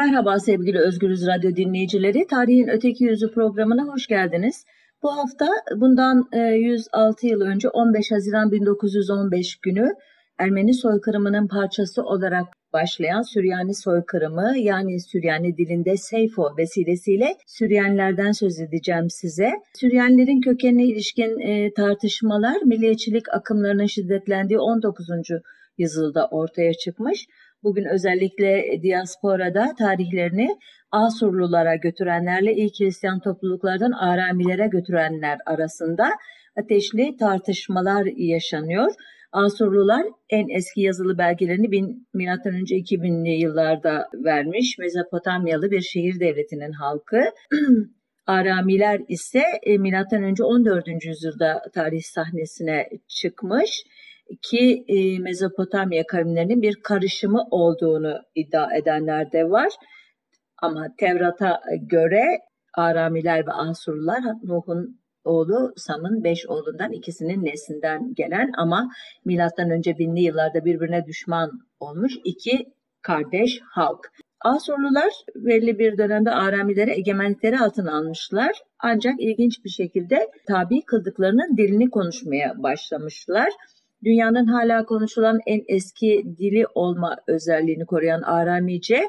Merhaba sevgili Özgürüz Radyo dinleyicileri. Tarihin Öteki Yüzü programına hoş geldiniz. Bu hafta bundan 106 e, yıl önce 15 Haziran 1915 günü Ermeni soykırımının parçası olarak başlayan Süryani soykırımı yani Süryani dilinde Seyfo vesilesiyle Süryanilerden söz edeceğim size. Süryanilerin kökenine ilişkin e, tartışmalar milliyetçilik akımlarının şiddetlendiği 19. yüzyılda ortaya çıkmış. Bugün özellikle diasporada tarihlerini Asurlulara götürenlerle ilk Hristiyan topluluklardan Aramilere götürenler arasında ateşli tartışmalar yaşanıyor. Asurlular en eski yazılı belgelerini bin, milattan önce 2000'li yıllarda vermiş. Mezopotamyalı bir şehir devletinin halkı. Aramiler ise e, milattan önce 14. yüzyılda tarih sahnesine çıkmış ki e, Mezopotamya kavimlerinin bir karışımı olduğunu iddia edenler de var. Ama Tevrat'a göre Aramiler ve Asurlular Nuh'un oğlu Sam'ın beş oğlundan ikisinin neslinden gelen ama milattan önce binli yıllarda birbirine düşman olmuş iki kardeş halk. Asurlular belli bir dönemde Aramilere egemenlikleri altına almışlar. Ancak ilginç bir şekilde tabi kıldıklarının dilini konuşmaya başlamışlar. Dünyanın hala konuşulan en eski dili olma özelliğini koruyan Aramice,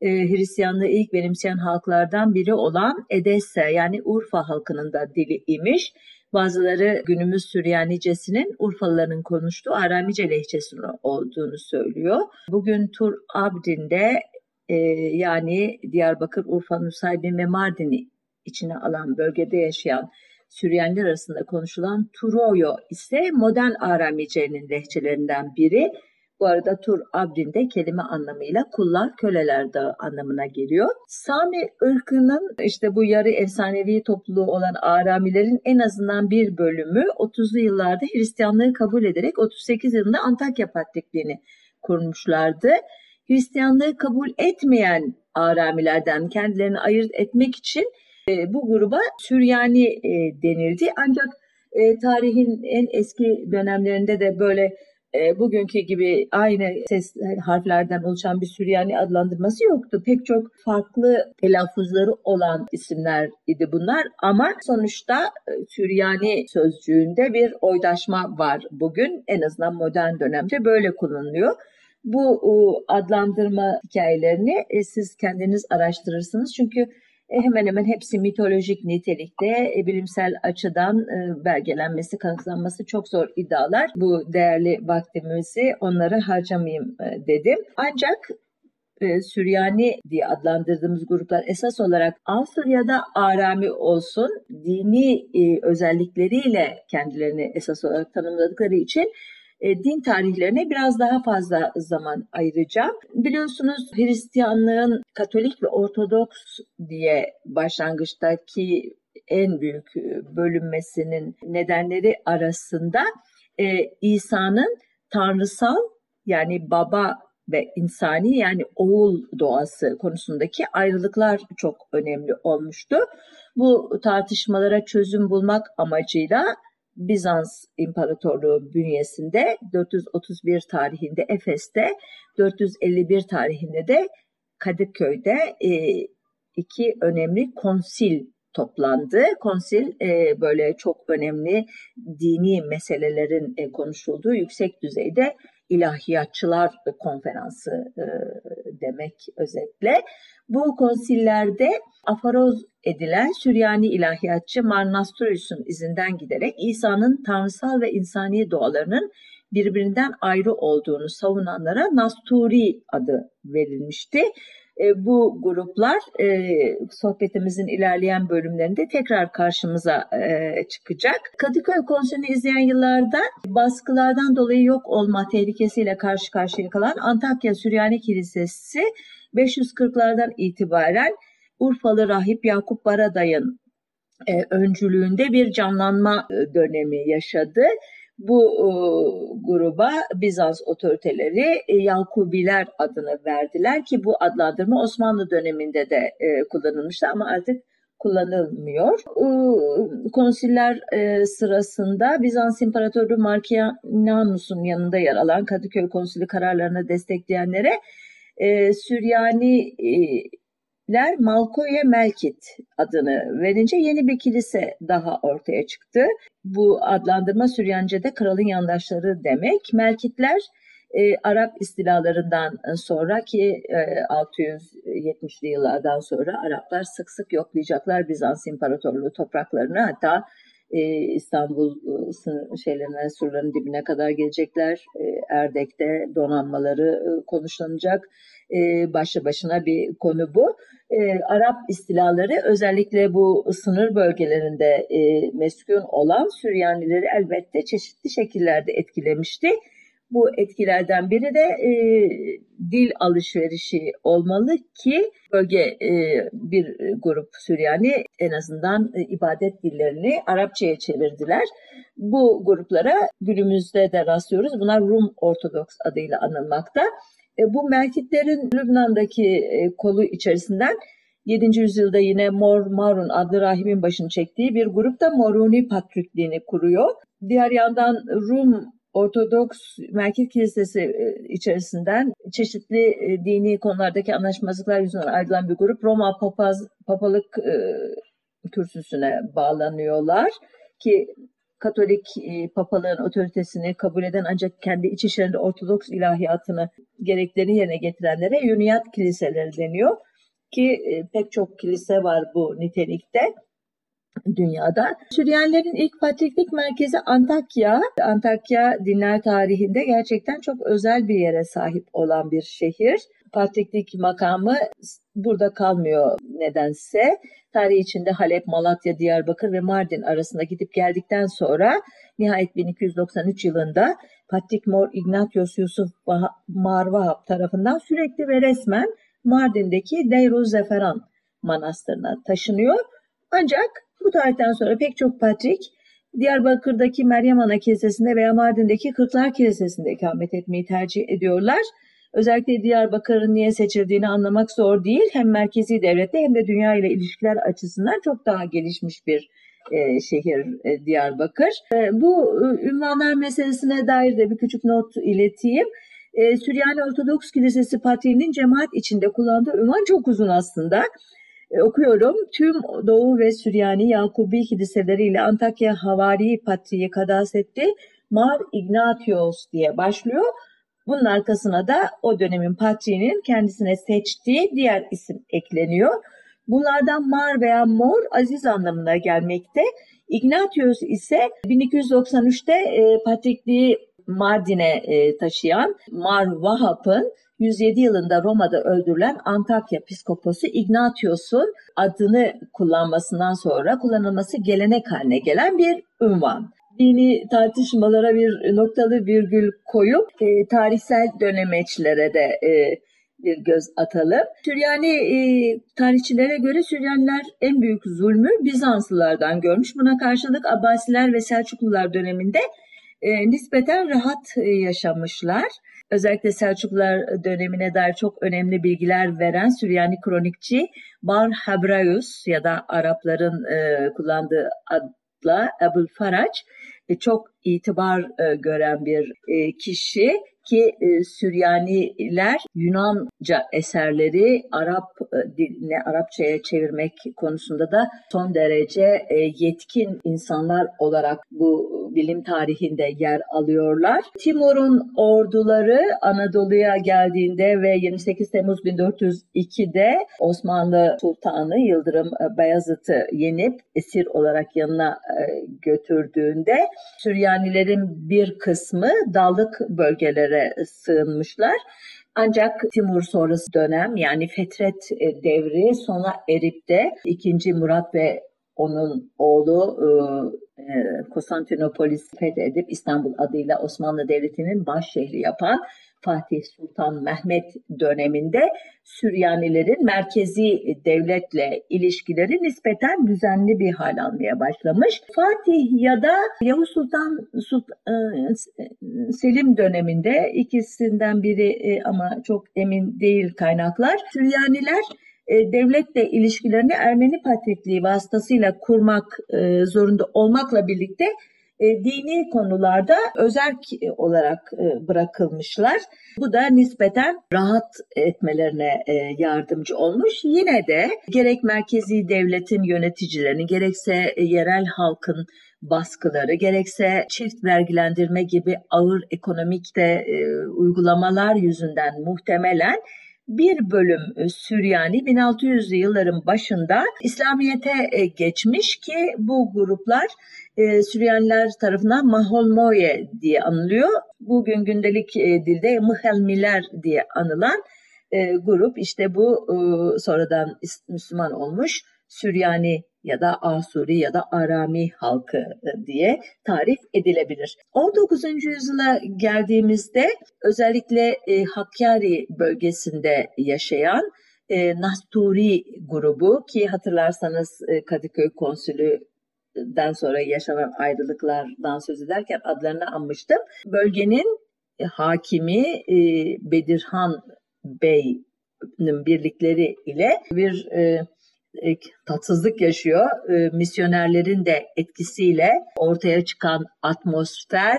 e, Hristiyanlığı ilk benimseyen halklardan biri olan Edesse yani Urfa halkının da dili imiş. Bazıları günümüz Süryanicesinin Urfalıların konuştuğu Aramice lehçesi olduğunu söylüyor. Bugün Tur Abdin'de e, yani Diyarbakır, Urfa, Nusaybin ve Mardin'i içine alan bölgede yaşayan Süryaniler arasında konuşulan Turoyo ise modern Aramice'nin lehçelerinden biri. Bu arada Tur Abdin kelime anlamıyla kullar, köleler de anlamına geliyor. Sami ırkının işte bu yarı efsanevi topluluğu olan Aramilerin en azından bir bölümü 30'lu yıllarda Hristiyanlığı kabul ederek 38 yılında Antakya Patrikliğini kurmuşlardı. Hristiyanlığı kabul etmeyen Aramilerden kendilerini ayırt etmek için bu gruba Süryani e, denildi. Ancak e, tarihin en eski dönemlerinde de böyle e, bugünkü gibi aynı ses harflerden oluşan bir Süryani adlandırması yoktu. Pek çok farklı telaffuzları olan isimler idi bunlar ama sonuçta e, Süryani sözcüğünde bir oydaşma var bugün. En azından modern dönemde böyle kullanılıyor. Bu adlandırma hikayelerini e, siz kendiniz araştırırsınız. Çünkü e, hemen hemen hepsi mitolojik nitelikte, e, bilimsel açıdan e, belgelenmesi, kanıtlanması çok zor iddialar. Bu değerli vaktimizi onları harcamayayım dedim. Ancak Süryani diye adlandırdığımız gruplar esas olarak Avusturya'da Arami olsun dini özellikleriyle kendilerini esas olarak tanımladıkları için e, din tarihlerine biraz daha fazla zaman ayıracağım. Biliyorsunuz Hristiyanlığın Katolik ve Ortodoks diye başlangıçtaki en büyük bölünmesinin nedenleri arasında e, İsa'nın tanrısal yani baba ve insani yani oğul doğası konusundaki ayrılıklar çok önemli olmuştu. Bu tartışmalara çözüm bulmak amacıyla Bizans İmparatorluğu bünyesinde 431 tarihinde Efes'te, 451 tarihinde de Kadıköy'de e, iki önemli konsil toplandı. Konsil e, böyle çok önemli dini meselelerin e, konuşulduğu yüksek düzeyde ilahiyatçılar konferansı e, demek özetle. Bu konsillerde afaroz edilen Süryani ilahiyatçı Marnastorius'un izinden giderek İsa'nın tanrısal ve insani doğalarının birbirinden ayrı olduğunu savunanlara Nasturi adı verilmişti. E, bu gruplar e, sohbetimizin ilerleyen bölümlerinde tekrar karşımıza e, çıkacak. Kadıköy konserini izleyen yıllarda baskılardan dolayı yok olma tehlikesiyle karşı karşıya kalan Antakya Süryani Kilisesi 540'lardan itibaren Urfalı rahip Yakup Baraday'ın öncülüğünde bir canlanma dönemi yaşadı. Bu e, gruba Bizans otoriteleri e, Yakubiler adını verdiler ki bu adlandırma Osmanlı döneminde de e, kullanılmıştı ama artık kullanılmıyor. Konsiller e, sırasında Bizans İmparatoru Markianus'un yanında yer alan Kadıköy Konsili kararlarını destekleyenlere e, Süryaniler Malkoye Melkit adını verince yeni bir kilise daha ortaya çıktı. Bu adlandırma Süryance'de kralın yandaşları demek. Melkitler e, Arap istilalarından sonra ki e, 670'li yıllardan sonra Araplar sık sık yoklayacaklar Bizans İmparatorluğu topraklarını hatta e, İstanbul e, şeylerine surların dibine kadar gelecekler. E, Erdek'te donanmaları e, konuşlanacak. E, başlı başına bir konu bu. E, Arap istilaları özellikle bu sınır bölgelerinde e, meskun olan Süryanileri elbette çeşitli şekillerde etkilemişti. Bu etkilerden biri de e, dil alışverişi olmalı ki bölge e, bir grup Süryani en azından e, ibadet dillerini Arapçaya çevirdiler. Bu gruplara günümüzde de rastlıyoruz. Bunlar Rum Ortodoks adıyla anılmakta. E, bu Melkitlerin Lübnan'daki e, kolu içerisinden 7. yüzyılda yine Mor Marun adlı rahimin başını çektiği bir grup da Moruni Patrikliğini kuruyor. Diğer yandan Rum Ortodoks Merkez Kilisesi e, içerisinden çeşitli e, dini konulardaki anlaşmazlıklar yüzünden ayrılan bir grup Roma papaz, papalık e, kürsüsüne bağlanıyorlar ki Katolik papalığın otoritesini kabul eden ancak kendi iç işlerinde Ortodoks ilahiyatını gereklerini yerine getirenlere Yuniyat kiliseleri deniyor ki pek çok kilise var bu nitelikte dünyada. Süryanilerin ilk patriklik merkezi Antakya. Antakya dinler tarihinde gerçekten çok özel bir yere sahip olan bir şehir. Patriklik makamı burada kalmıyor nedense. Tarih içinde Halep, Malatya, Diyarbakır ve Mardin arasında gidip geldikten sonra nihayet 1293 yılında Patrik Mor Ignatius Yusuf Marvahap tarafından sürekli ve resmen Mardin'deki Deyruz Zeferan Manastırı'na taşınıyor. Ancak bu tarihten sonra pek çok patrik Diyarbakır'daki Meryem Ana Kilisesi'nde veya Mardin'deki Kırklar Kilisesi'nde ikamet etmeyi tercih ediyorlar. Özellikle Diyarbakır'ın niye seçildiğini anlamak zor değil. Hem merkezi devlette hem de dünya ile ilişkiler açısından çok daha gelişmiş bir e, şehir e, Diyarbakır. E, bu e, ünvanlar meselesine dair de bir küçük not ileteyim. E, Süryani Ortodoks Kilisesi Patriğinin cemaat içinde kullandığı ünvan çok uzun aslında. E, okuyorum. Tüm Doğu ve Süryani Yakubi kiliseleriyle Antakya Havari Patriği Kadasetti Mar Ignatios diye başlıyor. Bunun arkasına da o dönemin patriğinin kendisine seçtiği diğer isim ekleniyor. Bunlardan Mar veya Mor aziz anlamına gelmekte. Ignatius ise 1293'te e, patrikliği Mardin'e e, taşıyan Mar Vahap'ın 107 yılında Roma'da öldürülen Antakya Piskoposu Ignatius'un adını kullanmasından sonra kullanılması gelenek haline gelen bir ünvan. Dini tartışmalara bir noktalı virgül koyup e, tarihsel dönemeçlere de e, bir göz atalım. Süryani e, tarihçilere göre Süryaniler en büyük zulmü Bizanslılardan görmüş. Buna karşılık Abbasiler ve Selçuklular döneminde e, nispeten rahat e, yaşamışlar. Özellikle Selçuklular dönemine dair çok önemli bilgiler veren Süryani kronikçi Bar Habrayus ya da Arapların e, kullandığı adla Ebul Faraç e, çok itibar e, gören bir e, kişi ki e, Süryaniler Yunanca eserleri Arap e, diline Arapçaya çevirmek konusunda da son derece e, yetkin insanlar olarak bu bilim tarihinde yer alıyorlar. Timur'un orduları Anadolu'ya geldiğinde ve 28 Temmuz 1402'de Osmanlı Sultanı Yıldırım Bayezid'i yenip esir olarak yanına götürdüğünde Süryanilerin bir kısmı dağlık bölgelere sığınmışlar. Ancak Timur sonrası dönem yani Fetret e, devri sona erip de 2. Murat ve onun oğlu e, Konstantinopolis fethedip İstanbul adıyla Osmanlı Devleti'nin baş şehri yapan Fatih Sultan Mehmet döneminde Süryanilerin merkezi devletle ilişkileri nispeten düzenli bir hal almaya başlamış. Fatih ya da Yavuz Sultan, Sultan e, Selim döneminde ikisinden biri e, ama çok emin değil kaynaklar. Süryaniler e, devletle ilişkilerini Ermeni Patrikliği vasıtasıyla kurmak zorunda olmakla birlikte dini konularda özerk olarak e, bırakılmışlar. Bu da nispeten rahat etmelerine e, yardımcı olmuş. Yine de gerek merkezi devletin yöneticilerinin gerekse yerel halkın baskıları, gerekse çift vergilendirme gibi ağır ekonomik de e, uygulamalar yüzünden muhtemelen bir bölüm e, Süryani 1600'lü yılların başında İslamiyet'e e, geçmiş ki bu gruplar e, Süryaniler tarafından Maholmoye diye anılıyor. Bugün gündelik dilde Mıhelmiler diye anılan grup işte bu sonradan Müslüman olmuş Süryani ya da Asuri ya da Arami halkı e, diye tarif edilebilir. 19. yüzyıla geldiğimizde özellikle e, Hakkari bölgesinde yaşayan e, Nasturi grubu ki hatırlarsanız e, Kadıköy konsülü den sonra yaşanan ayrılıklardan söz ederken adlarını anmıştım. Bölgenin e, hakimi e, Bedirhan Bey'nin birlikleri ile bir e, tatsızlık yaşıyor. Misyonerlerin de etkisiyle ortaya çıkan atmosfer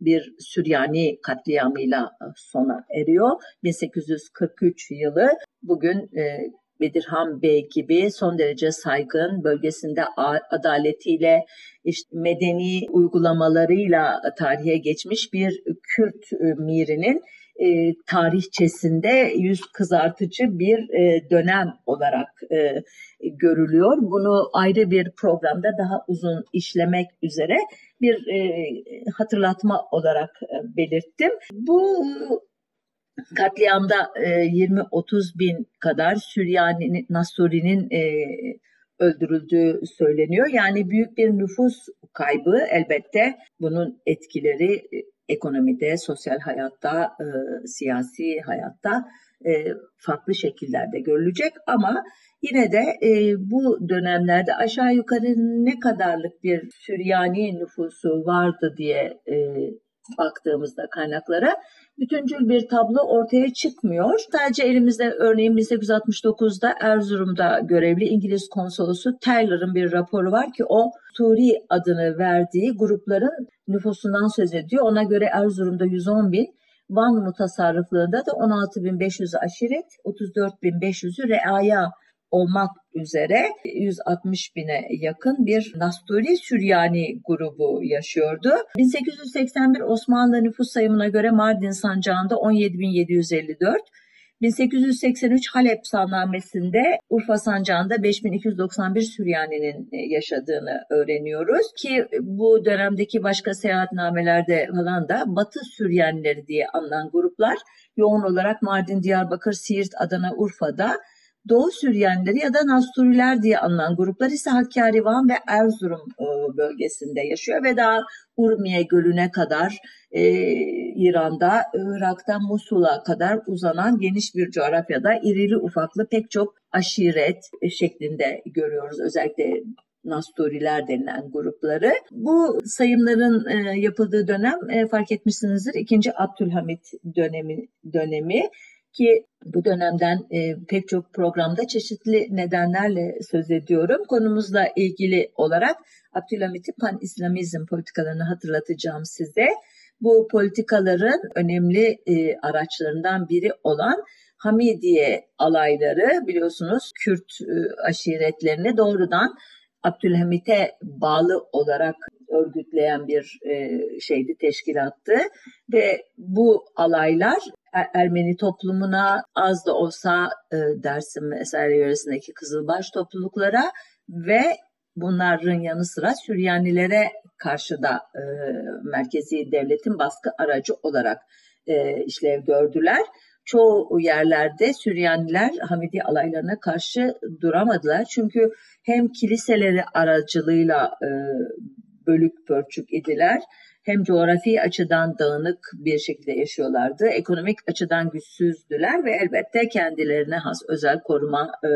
bir Süryani katliamıyla sona eriyor. 1843 yılı bugün Bedirhan Bey gibi son derece saygın, bölgesinde adaletiyle, işte medeni uygulamalarıyla tarihe geçmiş bir Kürt mirinin e, tarihçesinde yüz kızartıcı bir e, dönem olarak e, görülüyor. Bunu ayrı bir programda daha uzun işlemek üzere bir e, hatırlatma olarak e, belirttim. Bu katliamda e, 20-30 bin kadar Süryani Nasuri'nin e, öldürüldüğü söyleniyor. Yani büyük bir nüfus kaybı elbette bunun etkileri ekonomide, sosyal hayatta, e, siyasi hayatta e, farklı şekillerde görülecek ama yine de e, bu dönemlerde aşağı yukarı ne kadarlık bir Süryani nüfusu vardı diye e, baktığımızda kaynaklara bütüncül bir tablo ortaya çıkmıyor. Sadece elimizde örneğin 1869'da Erzurum'da görevli İngiliz konsolosu Taylor'ın bir raporu var ki o Turi adını verdiği grupların nüfusundan söz ediyor. Ona göre Erzurum'da 110 bin, Van mutasarrıflığında da 16.500 aşiret, 34.500'ü reaya olmak üzere 160 bine yakın bir Nasturi Süryani grubu yaşıyordu. 1881 Osmanlı nüfus sayımına göre Mardin sancağında 17.754, 1883 Halep sannamesinde Urfa sancağında 5291 Süryani'nin e, yaşadığını öğreniyoruz ki bu dönemdeki başka seyahatnamelerde falan da Batı Süryanileri diye anılan gruplar yoğun olarak Mardin, Diyarbakır, Siirt, Adana, Urfa'da Doğu Süryanileri ya da Nasturiler diye anılan gruplar ise Hakkari, Van ve Erzurum e, bölgesinde yaşıyor ve daha Urmiye Gölü'ne kadar e, İran'da, Irak'tan Musul'a kadar uzanan geniş bir coğrafyada irili ufaklı pek çok aşiret şeklinde görüyoruz. Özellikle Nasturiler denilen grupları. Bu sayımların e, yapıldığı dönem e, fark etmişsinizdir 2. Abdülhamit dönemi dönemi ki bu dönemden e, pek çok programda çeşitli nedenlerle söz ediyorum. Konumuzla ilgili olarak Abdülhamit'in pan-İslamizm politikalarını hatırlatacağım size. Bu politikaların önemli e, araçlarından biri olan Hamidiye alayları biliyorsunuz Kürt e, aşiretlerini doğrudan Abdülhamit'e bağlı olarak örgütleyen bir e, şeydi, teşkilattı ve bu alaylar Ermeni toplumuna az da olsa e, Dersim ve Eserle yöresindeki Kızılbaş topluluklara ve bunların yanı sıra Süryanilere karşı da e, merkezi devletin baskı aracı olarak e, işlev gördüler. Çoğu yerlerde Süryaniler Hamidi alaylarına karşı duramadılar. Çünkü hem kiliseleri aracılığıyla e, bölük pörçük idiler hem coğrafi açıdan dağınık bir şekilde yaşıyorlardı. Ekonomik açıdan güçsüzdüler ve elbette kendilerine has özel koruma e,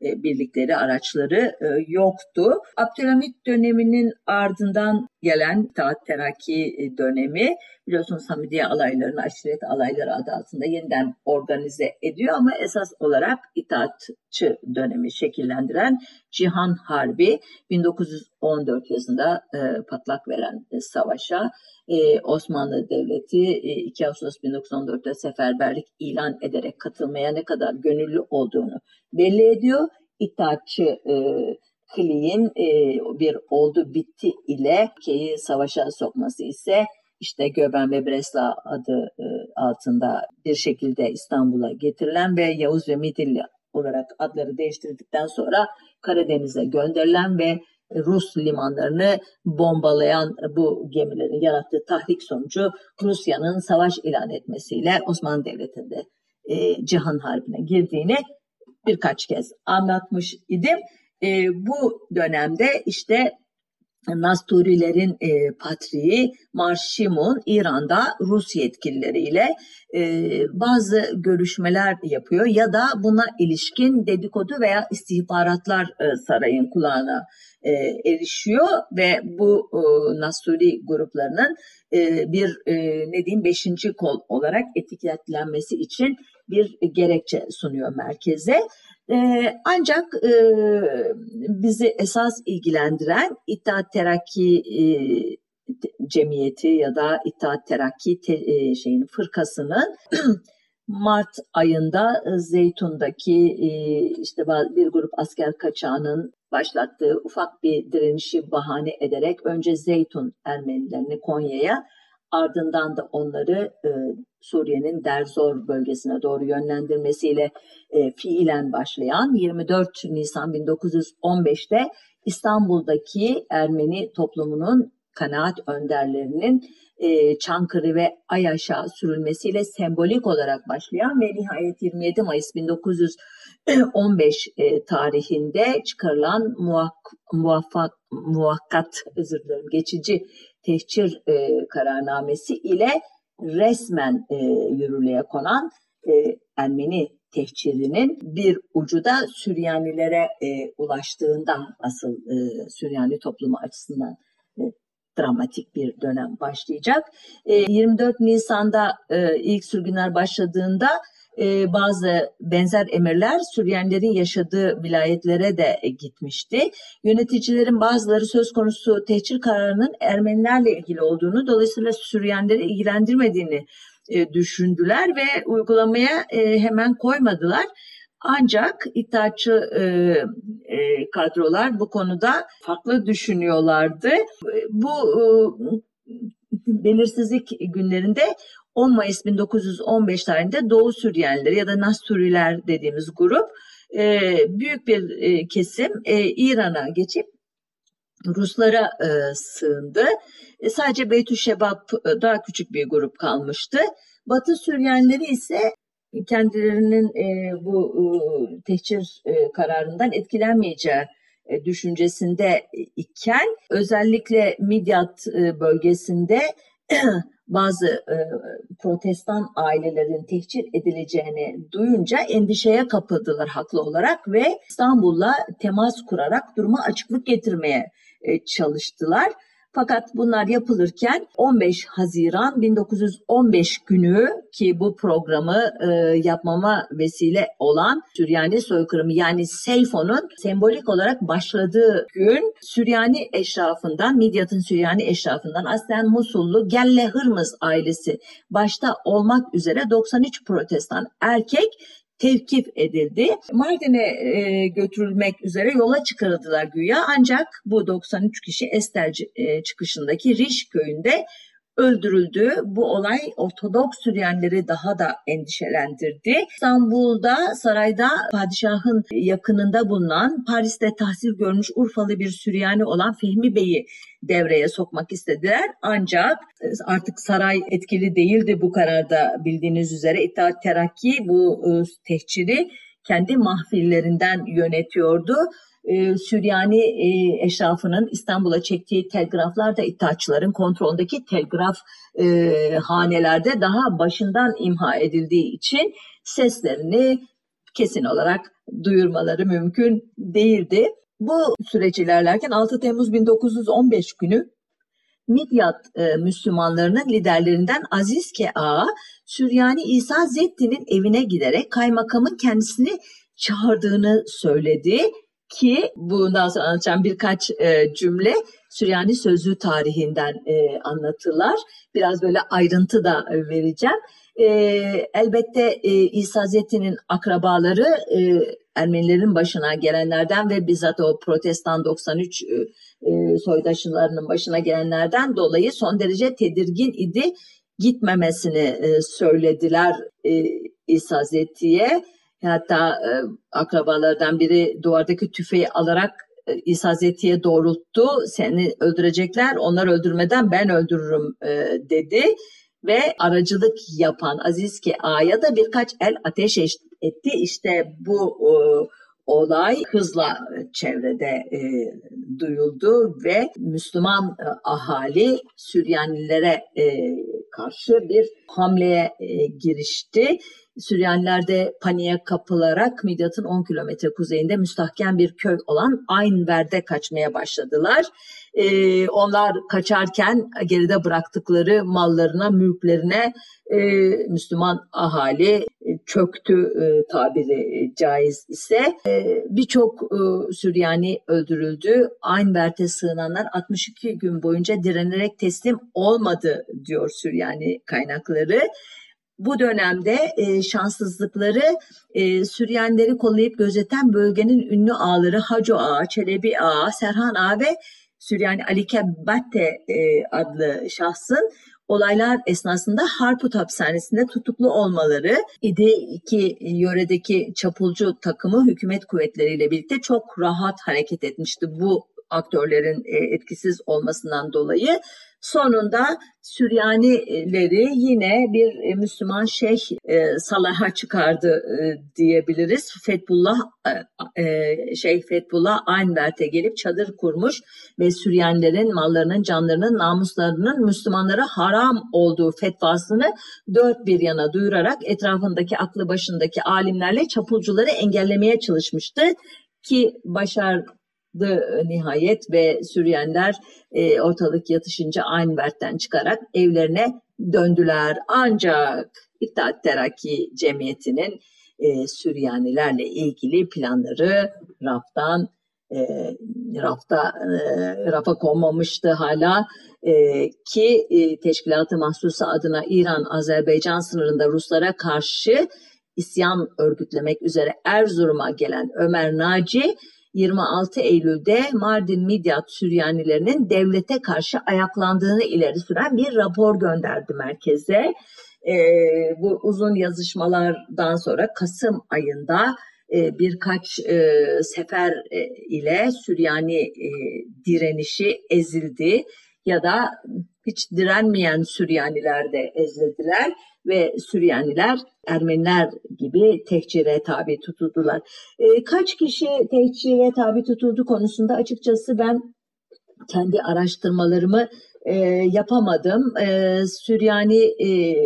birlikleri, araçları e, yoktu. Abdülhamit döneminin ardından gelen Taat Terakki dönemi biliyorsunuz Hamidiye alaylarını aşiret alayları adı altında yeniden organize ediyor ama esas olarak itaatçı dönemi şekillendiren Cihan Harbi 1914 yazında e, patlak veren e, savaşa e, Osmanlı Devleti e, 2 Ağustos 1914'te seferberlik ilan ederek katılmaya ne kadar gönüllü olduğunu belli ediyor. İtaatçı e, Kli'nin e, bir oldu bitti ile ülkeyi savaşa sokması ise işte Göben ve Bresla adı e, altında bir şekilde İstanbul'a getirilen ve Yavuz ve Midilli olarak adları değiştirdikten sonra Karadeniz'e gönderilen ve Rus limanlarını bombalayan bu gemilerin yarattığı tahrik sonucu Rusya'nın savaş ilan etmesiyle Osmanlı Devleti'nde e, Cihan Harbi'ne girdiğini birkaç kez anlatmış idim. E, bu dönemde işte Nasturilerin e, patriği Marşimun İran'da Rus yetkilileriyle e, bazı görüşmeler yapıyor ya da buna ilişkin dedikodu veya istihbaratlar e, sarayın kulağına e, erişiyor ve bu e, Nasturi gruplarının e, bir e, ne diyeyim beşinci kol olarak etiketlenmesi için bir gerekçe sunuyor merkeze. E, ancak e, bizi esas ilgilendiren İttihat Terakki e, Cemiyeti ya da İttihat Terakki te, e, şeyin fırkasının Mart ayında Zeytun'daki işte bir grup asker kaçağının başlattığı ufak bir direnişi bahane ederek önce Zeytun Ermenilerini Konya'ya ardından da onları e, Suriye'nin Derzor bölgesine doğru yönlendirmesiyle e, fiilen başlayan 24 Nisan 1915'te İstanbul'daki Ermeni toplumunun kanaat önderlerinin e, Çankırı ve Ayaş'a sürülmesiyle sembolik olarak başlayan ve nihayet 27 Mayıs 1915 e, tarihinde çıkarılan muhak, muvaffak, muhakkat özür dilerim geçici tehcir e, kararnamesi ile resmen e, yürürlüğe konan e, Ermeni tehcirinin bir ucu da Süryanilere e, ulaştığından asıl e, Süryani toplumu açısından e, dramatik bir dönem başlayacak. E, 24 Nisan'da e, ilk sürgünler başladığında e, bazı benzer emirler Süryanilerin yaşadığı vilayetlere de gitmişti. Yöneticilerin bazıları söz konusu tehcir kararının Ermenilerle ilgili olduğunu, dolayısıyla Süryanileri ilgilendirmediğini e, düşündüler ve uygulamaya e, hemen koymadılar. Ancak iddiaçı e, e, kadrolar bu konuda farklı düşünüyorlardı. Bu e, belirsizlik günlerinde 10 Mayıs 1915 tarihinde Doğu Süryanileri ya da Nasturiler dediğimiz grup e, büyük bir e, kesim e, İran'a geçip Ruslara e, sığındı. E, sadece Beytü Şebap e, daha küçük bir grup kalmıştı. Batı Süryanileri ise kendilerinin e, bu e, tehcir e, kararından etkilenmeyeceği e, düşüncesinde iken özellikle Midyat e, bölgesinde bazı e, protestan ailelerin tehcir edileceğini duyunca endişeye kapıldılar haklı olarak ve İstanbul'la temas kurarak duruma açıklık getirmeye e, çalıştılar. Fakat bunlar yapılırken 15 Haziran 1915 günü ki bu programı e, yapmama vesile olan Süryani soykırımı yani Seyfo'nun sembolik olarak başladığı gün Süryani eşrafından, Midyat'ın Süryani eşrafından aslen Musullu Gelle Hırmız ailesi başta olmak üzere 93 protestan erkek tevkif edildi. Mardin'e e, götürülmek üzere yola çıkarıldılar güya ancak bu 93 kişi Estel e, çıkışındaki Riş köyünde öldürüldü. Bu olay Ortodoks Süryanileri daha da endişelendirdi. İstanbul'da sarayda padişahın yakınında bulunan Paris'te tahsil görmüş Urfalı bir Süryani olan Fehmi Bey'i devreye sokmak istediler. Ancak artık saray etkili değildi bu kararda bildiğiniz üzere. İttihat Terakki bu e, tehciri kendi mahfillerinden yönetiyordu e, Süryani eşrafının İstanbul'a çektiği telgraflar da İttihatçıların kontrolündeki telgraf e, hanelerde daha başından imha edildiği için seslerini kesin olarak duyurmaları mümkün değildi. Bu süreç ilerlerken 6 Temmuz 1915 günü Midyat e, Müslümanlarının liderlerinden Aziz Kea, Süryani İsa Zetti'nin evine giderek kaymakamın kendisini çağırdığını söyledi ki bundan sonra anlatacağım birkaç e, cümle Süryani sözlüğü tarihinden e, anlatırlar. Biraz böyle ayrıntı da vereceğim. E, elbette e, İsa Zetti'nin akrabaları e, Ermenilerin başına gelenlerden ve bizzat o protestan 93 e, e, soydaşlarının başına gelenlerden dolayı son derece tedirgin idi. Gitmemesini e, söylediler e, İsa Zetti'ye. Hatta e, akrabalardan biri duvardaki tüfeği alarak e, İsa Zetti'ye doğrulttu. Seni öldürecekler, onlar öldürmeden ben öldürürüm e, dedi. Ve aracılık yapan Aziz ki A'ya da birkaç el ateş etti. İşte bu e, olay hızla çevrede e, duyuldu ve Müslüman e, ahali Süryanilere e, karşı bir hamleye e, girişti. Süryaniler de paniğe kapılarak Midyat'ın 10 kilometre kuzeyinde müstahkem bir köy olan Aynver'de kaçmaya başladılar. Ee, onlar kaçarken geride bıraktıkları mallarına, mülklerine e, Müslüman ahali e, çöktü e, tabiri caiz ise. E, Birçok e, Süryani öldürüldü. Aynver'de sığınanlar 62 gün boyunca direnerek teslim olmadı diyor Süryani kaynakları. Bu dönemde e, şanssızlıkları e, Süryanileri kollayıp gözeten bölgenin ünlü ağları Haco Ağa, Çelebi Ağa, Serhan Ağa ve Süryani Alike Batte e, adlı şahsın olaylar esnasında Harput hapishanesinde tutuklu olmaları idi. İki yöredeki çapulcu takımı hükümet kuvvetleriyle birlikte çok rahat hareket etmişti bu aktörlerin e, etkisiz olmasından dolayı Sonunda Süryanileri yine bir e, Müslüman şeyh e, Salah'a çıkardı e, diyebiliriz. Fethullah Şeyh Fethullah Aynvert'e gelip çadır kurmuş ve Süryanilerin mallarının, canlarının, namuslarının Müslümanlara haram olduğu fetvasını dört bir yana duyurarak etrafındaki aklı başındaki alimlerle çapulcuları engellemeye çalışmıştı ki başar nihayet ve Süryaniler e, ortalık yatışınca Aynbert'ten çıkarak evlerine döndüler. Ancak İttihat Terakki Cemiyeti'nin e, Süryanilerle ilgili planları raftan e, rafta e, rafa konmamıştı hala e, ki e, teşkilatı mahsusu adına İran Azerbaycan sınırında Ruslara karşı isyan örgütlemek üzere Erzurum'a gelen Ömer Naci 26 Eylül'de Mardin Midyat Süryanilerinin devlete karşı ayaklandığını ileri süren bir rapor gönderdi merkeze. E, bu uzun yazışmalardan sonra Kasım ayında e, birkaç e, sefer e, ile Süryani e, direnişi ezildi ya da hiç direnmeyen Süryaniler de ezildiler ve Süryaniler Ermeniler gibi tehcire tabi tutuldular. E, kaç kişi tehcire tabi tutuldu konusunda açıkçası ben kendi araştırmalarımı e, yapamadım. E, Süryani e,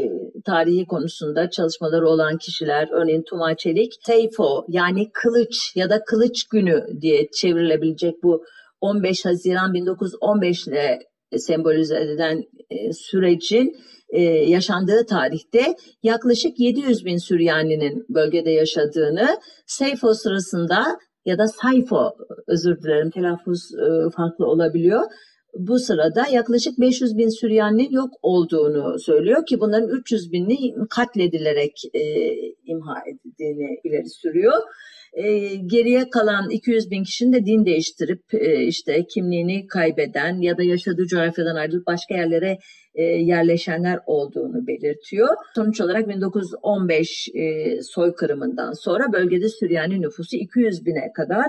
tarihi konusunda çalışmaları olan kişiler, örneğin Tuma Çelik, Seyfo yani kılıç ya da kılıç günü diye çevrilebilecek bu 15 Haziran 1915 ile sembolize edilen e, sürecin e, yaşandığı tarihte yaklaşık 700 bin Süryaninin bölgede yaşadığını Seyfo sırasında ya da Sayfo özür dilerim telaffuz e, farklı olabiliyor. Bu sırada yaklaşık 500 bin Süryaninin yok olduğunu söylüyor ki bunların 300 bini katledilerek e, imha edildiğini ileri sürüyor. E, geriye kalan 200 bin kişinin de din değiştirip e, işte kimliğini kaybeden ya da yaşadığı coğrafyadan ayrılıp başka yerlere e, yerleşenler olduğunu belirtiyor. Sonuç olarak 1915 e, soykırımından sonra bölgede Süryani nüfusu 200 bine kadar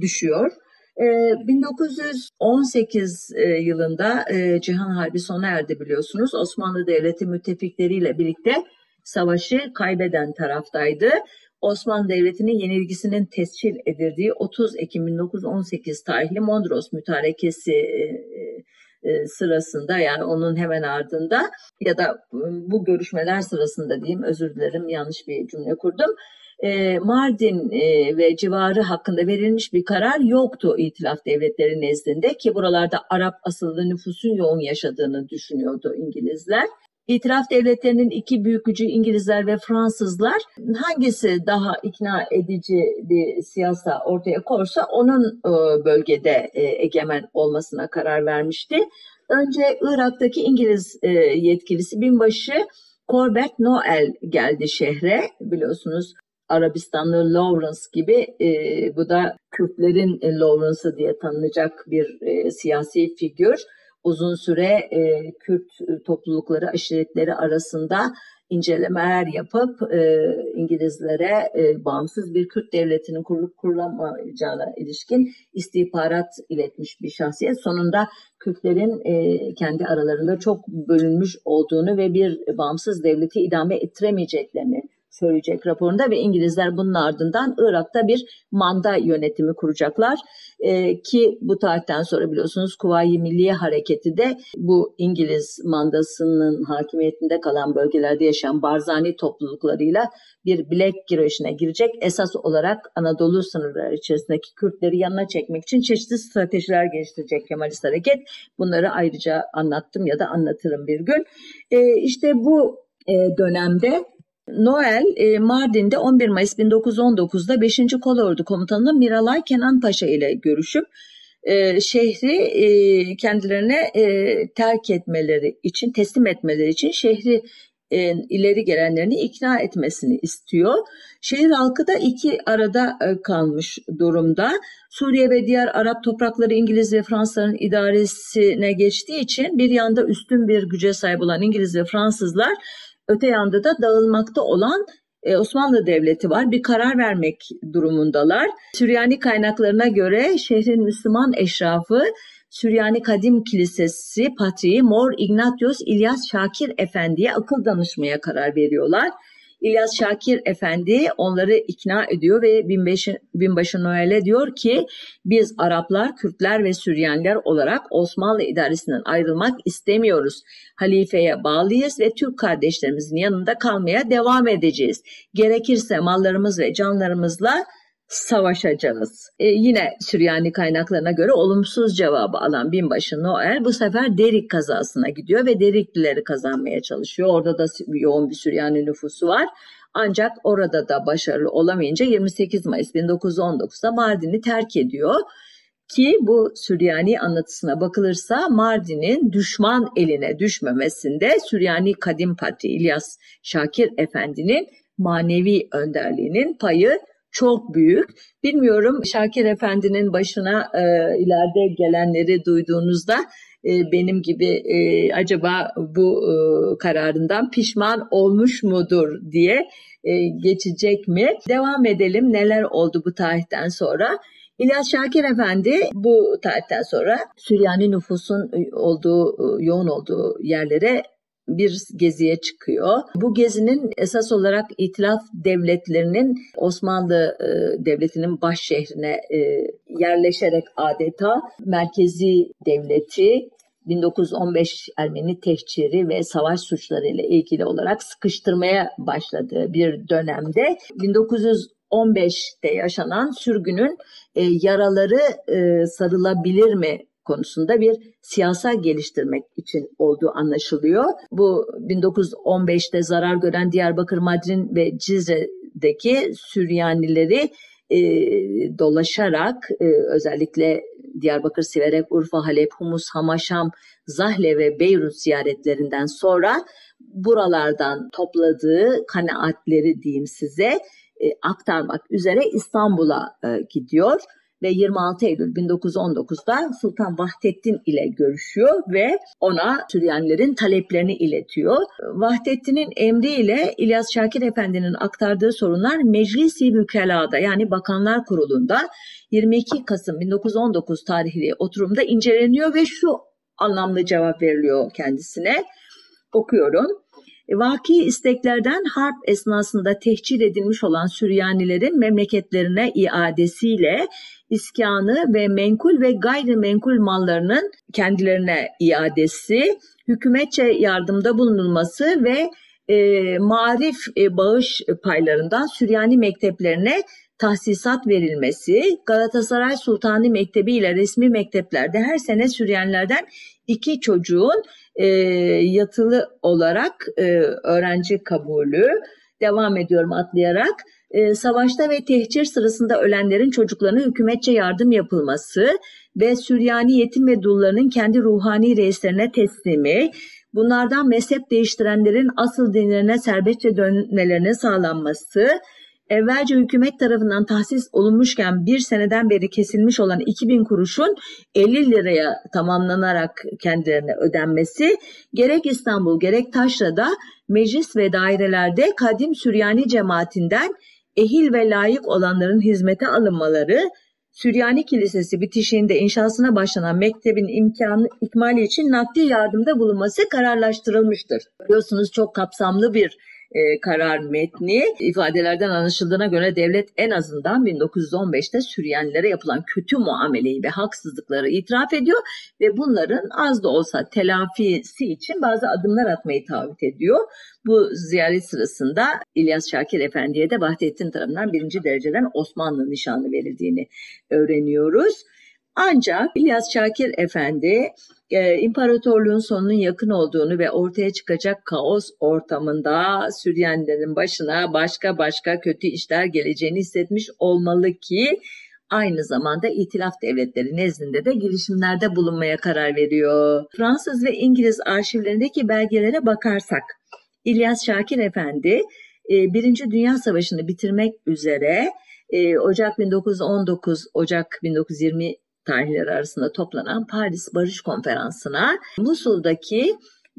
düşüyor. 1918 e, e, yılında e, Cihan Harbi sona erdi biliyorsunuz. Osmanlı Devleti müttefikleriyle birlikte savaşı kaybeden taraftaydı. Osmanlı Devleti'nin yenilgisinin tescil edildiği 30 Ekim 1918 tarihli Mondros Mütarekesi e, sırasında yani onun hemen ardında ya da bu görüşmeler sırasında diyeyim özür dilerim yanlış bir cümle kurdum. e, Mardin e, ve civarı hakkında verilmiş bir karar yoktu İtilaf devletleri nezdinde ki buralarda Arap asıllı nüfusun yoğun yaşadığını düşünüyordu İngilizler. İtiraf devletlerinin iki büyük gücü İngilizler ve Fransızlar hangisi daha ikna edici bir siyasa ortaya korsa onun e, bölgede e, egemen olmasına karar vermişti. Önce Irak'taki İngiliz e, yetkilisi binbaşı Corbett Noel geldi şehre biliyorsunuz Arabistanlı Lawrence gibi bu da Kürtlerin Lawrence'ı diye tanınacak bir siyasi figür. Uzun süre e, Kürt toplulukları, aşiretleri arasında incelemeler yapıp e, İngilizlere e, bağımsız bir Kürt devletinin kurulup kurulamayacağına ilişkin istihbarat iletmiş bir şahsiyet. Sonunda Kürtlerin e, kendi aralarında çok bölünmüş olduğunu ve bir bağımsız devleti idame ettiremeyeceklerini söyleyecek raporunda ve İngilizler bunun ardından Irak'ta bir manda yönetimi kuracaklar. E, ki bu tarihten sonra biliyorsunuz Kuvayi Milliye Hareketi de bu İngiliz mandasının hakimiyetinde kalan bölgelerde yaşayan Barzani topluluklarıyla bir bilek girişine girecek. Esas olarak Anadolu sınırları içerisindeki Kürtleri yanına çekmek için çeşitli stratejiler geliştirecek Kemalist Hareket. Bunları ayrıca anlattım ya da anlatırım bir gün. E, işte bu e, dönemde Noel e, Mardin'de 11 Mayıs 1919'da 5. Kolordu Komutanı Miralay Kenan Paşa ile görüşüp e, şehri e, kendilerine e, terk etmeleri için, teslim etmeleri için şehri e, ileri gelenlerini ikna etmesini istiyor. Şehir halkı da iki arada e, kalmış durumda. Suriye ve diğer Arap toprakları İngiliz ve Fransızların idaresine geçtiği için bir yanda üstün bir güce sahip olan İngiliz ve Fransızlar Öte yanda da dağılmakta olan e, Osmanlı Devleti var. Bir karar vermek durumundalar. Süryani kaynaklarına göre şehrin Müslüman eşrafı Süryani Kadim Kilisesi Patriği Mor Ignatius İlyas Şakir Efendi'ye akıl danışmaya karar veriyorlar. İlyas Şakir Efendi onları ikna ediyor ve binbaşı, binbaşı Noel'e diyor ki biz Araplar, Kürtler ve Süryaniler olarak Osmanlı idaresinden ayrılmak istemiyoruz. Halifeye bağlıyız ve Türk kardeşlerimizin yanında kalmaya devam edeceğiz. Gerekirse mallarımız ve canlarımızla savaşacağız. E, yine Süryani kaynaklarına göre olumsuz cevabı alan binbaşı Noel bu sefer Derik kazasına gidiyor ve Deriklileri kazanmaya çalışıyor. Orada da yoğun bir Süryani nüfusu var. Ancak orada da başarılı olamayınca 28 Mayıs 1919'da Mardin'i terk ediyor. Ki bu Süryani anlatısına bakılırsa Mardin'in düşman eline düşmemesinde Süryani Kadim Pati İlyas Şakir Efendi'nin manevi önderliğinin payı çok büyük. Bilmiyorum Şakir Efendi'nin başına e, ileride gelenleri duyduğunuzda e, benim gibi e, acaba bu e, kararından pişman olmuş mudur diye e, geçecek mi? Devam edelim neler oldu bu tarihten sonra. İlyas Şakir Efendi bu tarihten sonra Süryani nüfusun olduğu, yoğun olduğu yerlere bir geziye çıkıyor. Bu gezinin esas olarak itilaf devletlerinin Osmanlı e, Devleti'nin baş şehrine e, yerleşerek adeta merkezi devleti 1915 Ermeni tehciri ve savaş suçları ile ilgili olarak sıkıştırmaya başladığı bir dönemde 1915'te yaşanan sürgünün e, yaraları e, sarılabilir mi konusunda bir siyasal geliştirmek için olduğu anlaşılıyor. Bu 1915'te zarar gören Diyarbakır, Madrin ve Cizre'deki Süryanileri e, dolaşarak e, özellikle Diyarbakır, Siverek, Urfa, Halep, Humus, Hamaşam, Zahle ve Beyrut ziyaretlerinden sonra buralardan topladığı kanaatleri diyeyim size e, aktarmak üzere İstanbul'a e, gidiyor ve 26 Eylül 1919'da Sultan Vahdettin ile görüşüyor ve ona Süryanilerin taleplerini iletiyor. Vahdettin'in emriyle İlyas Şakir Efendi'nin aktardığı sorunlar Meclisi Bükela'da yani Bakanlar Kurulu'nda 22 Kasım 1919 tarihli oturumda inceleniyor ve şu anlamlı cevap veriliyor kendisine. Okuyorum. Vaki isteklerden harp esnasında tehcir edilmiş olan Süryanilerin memleketlerine iadesiyle iskanı ve menkul ve gayrimenkul mallarının kendilerine iadesi, hükümetçe yardımda bulunulması ve e, marif e, bağış paylarından Süryani mekteplerine tahsisat verilmesi, Galatasaray Sultani Mektebi ile resmi mekteplerde her sene Süryanilerden iki çocuğun e, yatılı olarak e, öğrenci kabulü, devam ediyorum atlayarak, e, savaşta ve tehcir sırasında ölenlerin çocuklarına hükümetçe yardım yapılması ve Süryani yetim ve dullarının kendi ruhani reislerine teslimi, bunlardan mezhep değiştirenlerin asıl dinlerine serbestçe dönmelerine sağlanması, evvelce hükümet tarafından tahsis olunmuşken bir seneden beri kesilmiş olan 2000 kuruşun 50 liraya tamamlanarak kendilerine ödenmesi, gerek İstanbul gerek Taşra'da meclis ve dairelerde kadim Süryani cemaatinden ehil ve layık olanların hizmete alınmaları, Süryani Kilisesi bitişiğinde inşasına başlanan mektebin imkanı ikmali için nakdi yardımda bulunması kararlaştırılmıştır. Biliyorsunuz çok kapsamlı bir e, karar metni ifadelerden anlaşıldığına göre devlet en azından 1915'te Süryanilere yapılan kötü muameleyi ve haksızlıkları itiraf ediyor ve bunların az da olsa telafisi için bazı adımlar atmayı taahhüt ediyor. Bu ziyaret sırasında İlyas Şakir Efendi'ye de Vahdettin tarafından birinci dereceden Osmanlı nişanı verildiğini öğreniyoruz. Ancak İlyas Şakir Efendi e, imparatorluğun sonunun yakın olduğunu ve ortaya çıkacak kaos ortamında Süryanilerin başına başka başka kötü işler geleceğini hissetmiş olmalı ki aynı zamanda itilaf devletleri nezdinde de girişimlerde bulunmaya karar veriyor. Fransız ve İngiliz arşivlerindeki belgelere bakarsak İlyas Şakir Efendi e, Birinci Dünya Savaşı'nı bitirmek üzere e, Ocak 1919 Ocak 1920 tarihleri arasında toplanan Paris Barış Konferansı'na Musul'daki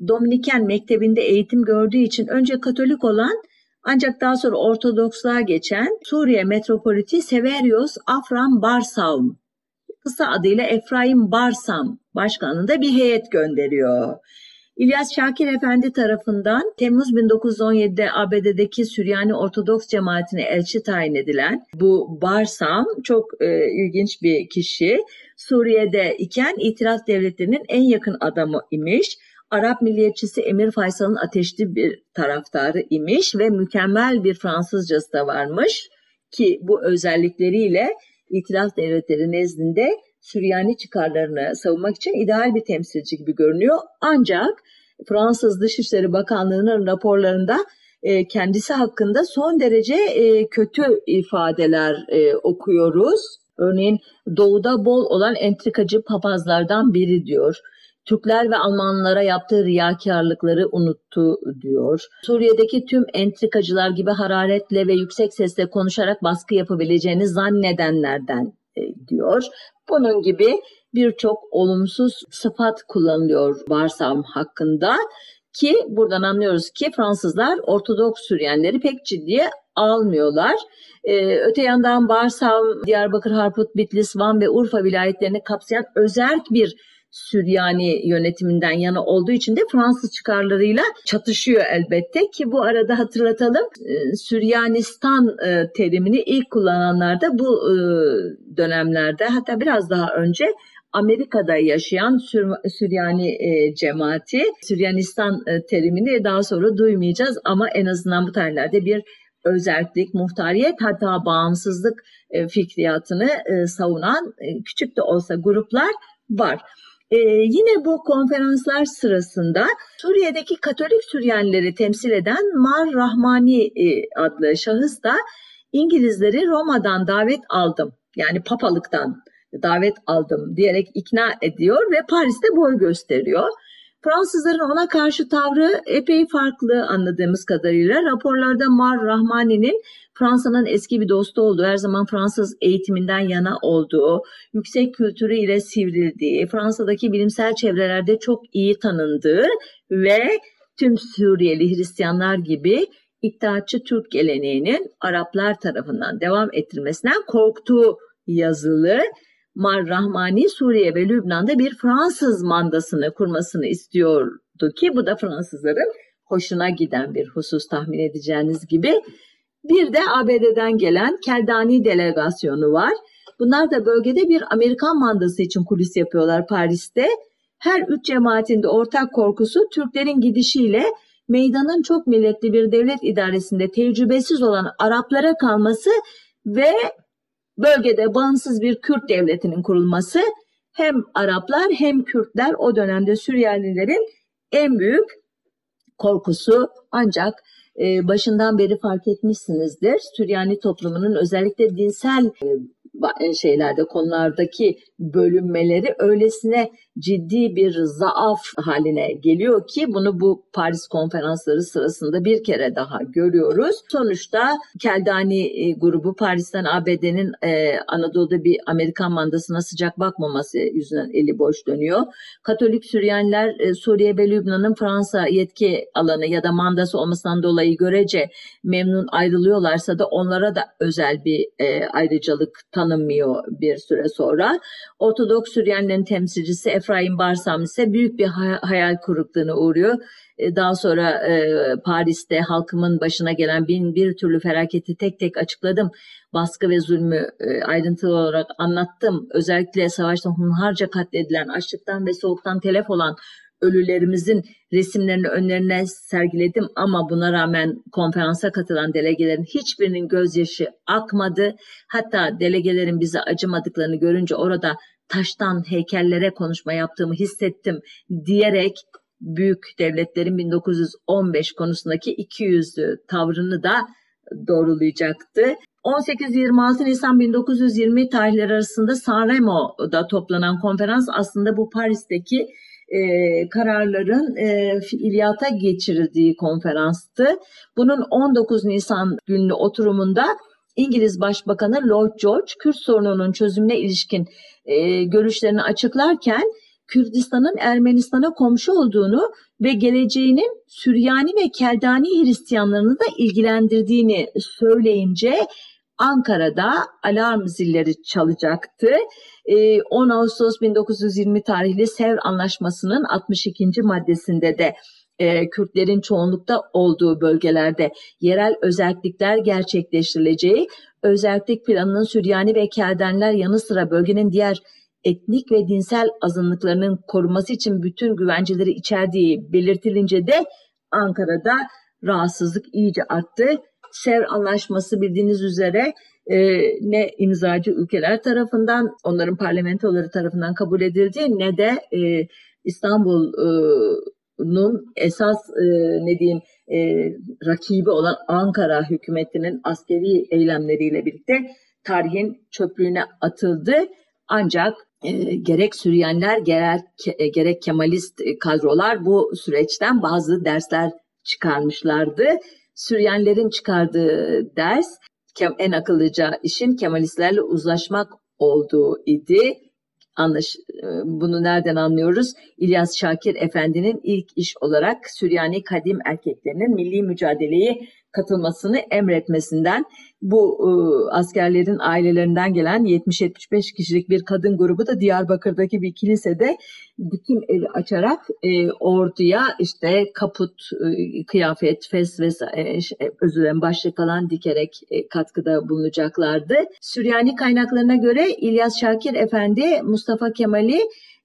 Dominiken Mektebi'nde eğitim gördüğü için önce Katolik olan ancak daha sonra Ortodoksluğa geçen Suriye metropoliti Severios Afram Barsam kısa adıyla Efraim Barsam başkanında bir heyet gönderiyor. İlyas Şakir Efendi tarafından Temmuz 1917'de ABD'deki Süryani Ortodoks cemaatine elçi tayin edilen bu Barsam çok e, ilginç bir kişi. Suriye'de iken itiraf devletlerinin en yakın adamı imiş. Arap milliyetçisi Emir Faysal'ın ateşli bir taraftarı imiş ve mükemmel bir Fransızcası da varmış ki bu özellikleriyle itiraf devletleri nezdinde Süryani çıkarlarını savunmak için ideal bir temsilci gibi görünüyor. Ancak Fransız Dışişleri Bakanlığı'nın raporlarında e, kendisi hakkında son derece e, kötü ifadeler e, okuyoruz. Örneğin doğuda bol olan entrikacı papazlardan biri diyor. Türkler ve Almanlara yaptığı riyakarlıkları unuttu diyor. Suriye'deki tüm entrikacılar gibi hararetle ve yüksek sesle konuşarak baskı yapabileceğini zannedenlerden diyor. Bunun gibi birçok olumsuz sıfat kullanılıyor Barsam hakkında ki buradan anlıyoruz ki Fransızlar Ortodoks Süryanileri pek ciddiye almıyorlar. Ee, öte yandan Barsam, Diyarbakır, Harput, Bitlis, Van ve Urfa vilayetlerini kapsayan özerk bir Süryani yönetiminden yana olduğu için de Fransız çıkarlarıyla çatışıyor elbette ki bu arada hatırlatalım e, Süryanistan e, terimini ilk kullananlar da bu e, dönemlerde hatta biraz daha önce Amerika'da yaşayan Sür Süryani e, cemaati Süryanistan e, terimini daha sonra duymayacağız ama en azından bu tarihlerde bir özellik, muhtariyet hatta bağımsızlık e, fikriyatını e, savunan e, küçük de olsa gruplar var. Ee, yine bu konferanslar sırasında Suriye'deki Katolik Süryanileri temsil eden Mar Rahmani e, adlı şahıs da İngilizleri Roma'dan davet aldım yani papalıktan davet aldım diyerek ikna ediyor ve Paris'te boy gösteriyor. Fransızların ona karşı tavrı epey farklı anladığımız kadarıyla. Raporlarda Mar Rahmani'nin Fransa'nın eski bir dostu olduğu, her zaman Fransız eğitiminden yana olduğu, yüksek kültürü ile sivrildiği, Fransa'daki bilimsel çevrelerde çok iyi tanındığı ve tüm Suriyeli Hristiyanlar gibi İttihatçı Türk geleneğinin Araplar tarafından devam ettirmesinden korktuğu yazılı Mar Rahmani Suriye ve Lübnan'da bir Fransız mandasını kurmasını istiyordu ki bu da Fransızların hoşuna giden bir husus tahmin edeceğiniz gibi. Bir de ABD'den gelen Keldani delegasyonu var. Bunlar da bölgede bir Amerikan mandası için kulis yapıyorlar Paris'te. Her üç cemaatin de ortak korkusu Türklerin gidişiyle meydanın çok milletli bir devlet idaresinde tecrübesiz olan Araplara kalması ve bölgede bağımsız bir Kürt devletinin kurulması hem Araplar hem Kürtler o dönemde Süryanilerin en büyük korkusu ancak e, başından beri fark etmişsinizdir. Süryani toplumunun özellikle dinsel e, e, şeylerde konulardaki bölünmeleri öylesine ciddi bir zaaf haline geliyor ki bunu bu Paris konferansları sırasında bir kere daha görüyoruz. Sonuçta Keldani e, grubu Paris'ten ABD'nin e, Anadolu'da bir Amerikan mandasına sıcak bakmaması yüzünden eli boş dönüyor. Katolik Süryaniler e, Suriye ve Lübnan'ın Fransa yetki alanı ya da mandası olmasından dolayı görece memnun ayrılıyorlarsa da onlara da özel bir e, ayrıcalık tanınmıyor bir süre sonra. Ortodoks Süryanilerin temsilcisi Efraim Barsam ise büyük bir hayal kırıklığına uğruyor. E, daha sonra e, Paris'te halkımın başına gelen bin bir türlü felaketi tek tek açıkladım. Baskı ve zulmü e, ayrıntılı olarak anlattım. Özellikle savaşta hunharca katledilen, açlıktan ve soğuktan telef olan ölülerimizin resimlerini önlerine sergiledim ama buna rağmen konferansa katılan delegelerin hiçbirinin gözyaşı akmadı. Hatta delegelerin bize acımadıklarını görünce orada taştan heykellere konuşma yaptığımı hissettim diyerek büyük devletlerin 1915 konusundaki iki yüzlü tavrını da doğrulayacaktı. 18-26 Nisan 1920 tarihleri arasında Sanremo'da toplanan konferans aslında bu Paris'teki e, kararların e, fiiliyata geçirildiği konferanstı. Bunun 19 Nisan günlü oturumunda İngiliz Başbakanı Lord George Kürt sorununun çözümüne ilişkin e, görüşlerini açıklarken Kürdistan'ın Ermenistan'a komşu olduğunu ve geleceğinin Süryani ve Keldani Hristiyanlarını da ilgilendirdiğini söyleyince Ankara'da alarm zilleri çalacaktı. 10 ee, Ağustos 1920 tarihli Sevr Anlaşması'nın 62. maddesinde de e, Kürtlerin çoğunlukta olduğu bölgelerde yerel özellikler gerçekleştirileceği, özellik planının Süryani ve Keldenler yanı sıra bölgenin diğer etnik ve dinsel azınlıklarının korunması için bütün güvenceleri içerdiği belirtilince de Ankara'da rahatsızlık iyice arttı. Sevr Anlaşması bildiğiniz üzere e, ne imzacı ülkeler tarafından, onların parlamentoları tarafından kabul edildi ne de e, İstanbul'un esas e, ne diyeyim e, rakibi olan Ankara hükümetinin askeri eylemleriyle birlikte tarihin çöplüğüne atıldı. Ancak e, gerek Süryaniler gerek, e, gerek Kemalist kadrolar bu süreçten bazı dersler çıkarmışlardı. Süryanilerin çıkardığı ders en akıllıca işin Kemalistlerle uzlaşmak olduğu idi. Anlaş, e, bunu nereden anlıyoruz? İlyas Şakir Efendi'nin ilk iş olarak Süryani kadim erkeklerinin milli mücadeleyi katılmasını emretmesinden bu e, askerlerin ailelerinden gelen 70-75 kişilik bir kadın grubu da Diyarbakır'daki bir kilisede dikim eli açarak e, orduya işte kaput, e, kıyafet, fes ve e, özür dilerim başlık falan dikerek e, katkıda bulunacaklardı. Süryani kaynaklarına göre İlyas Şakir Efendi Mustafa Kemal'i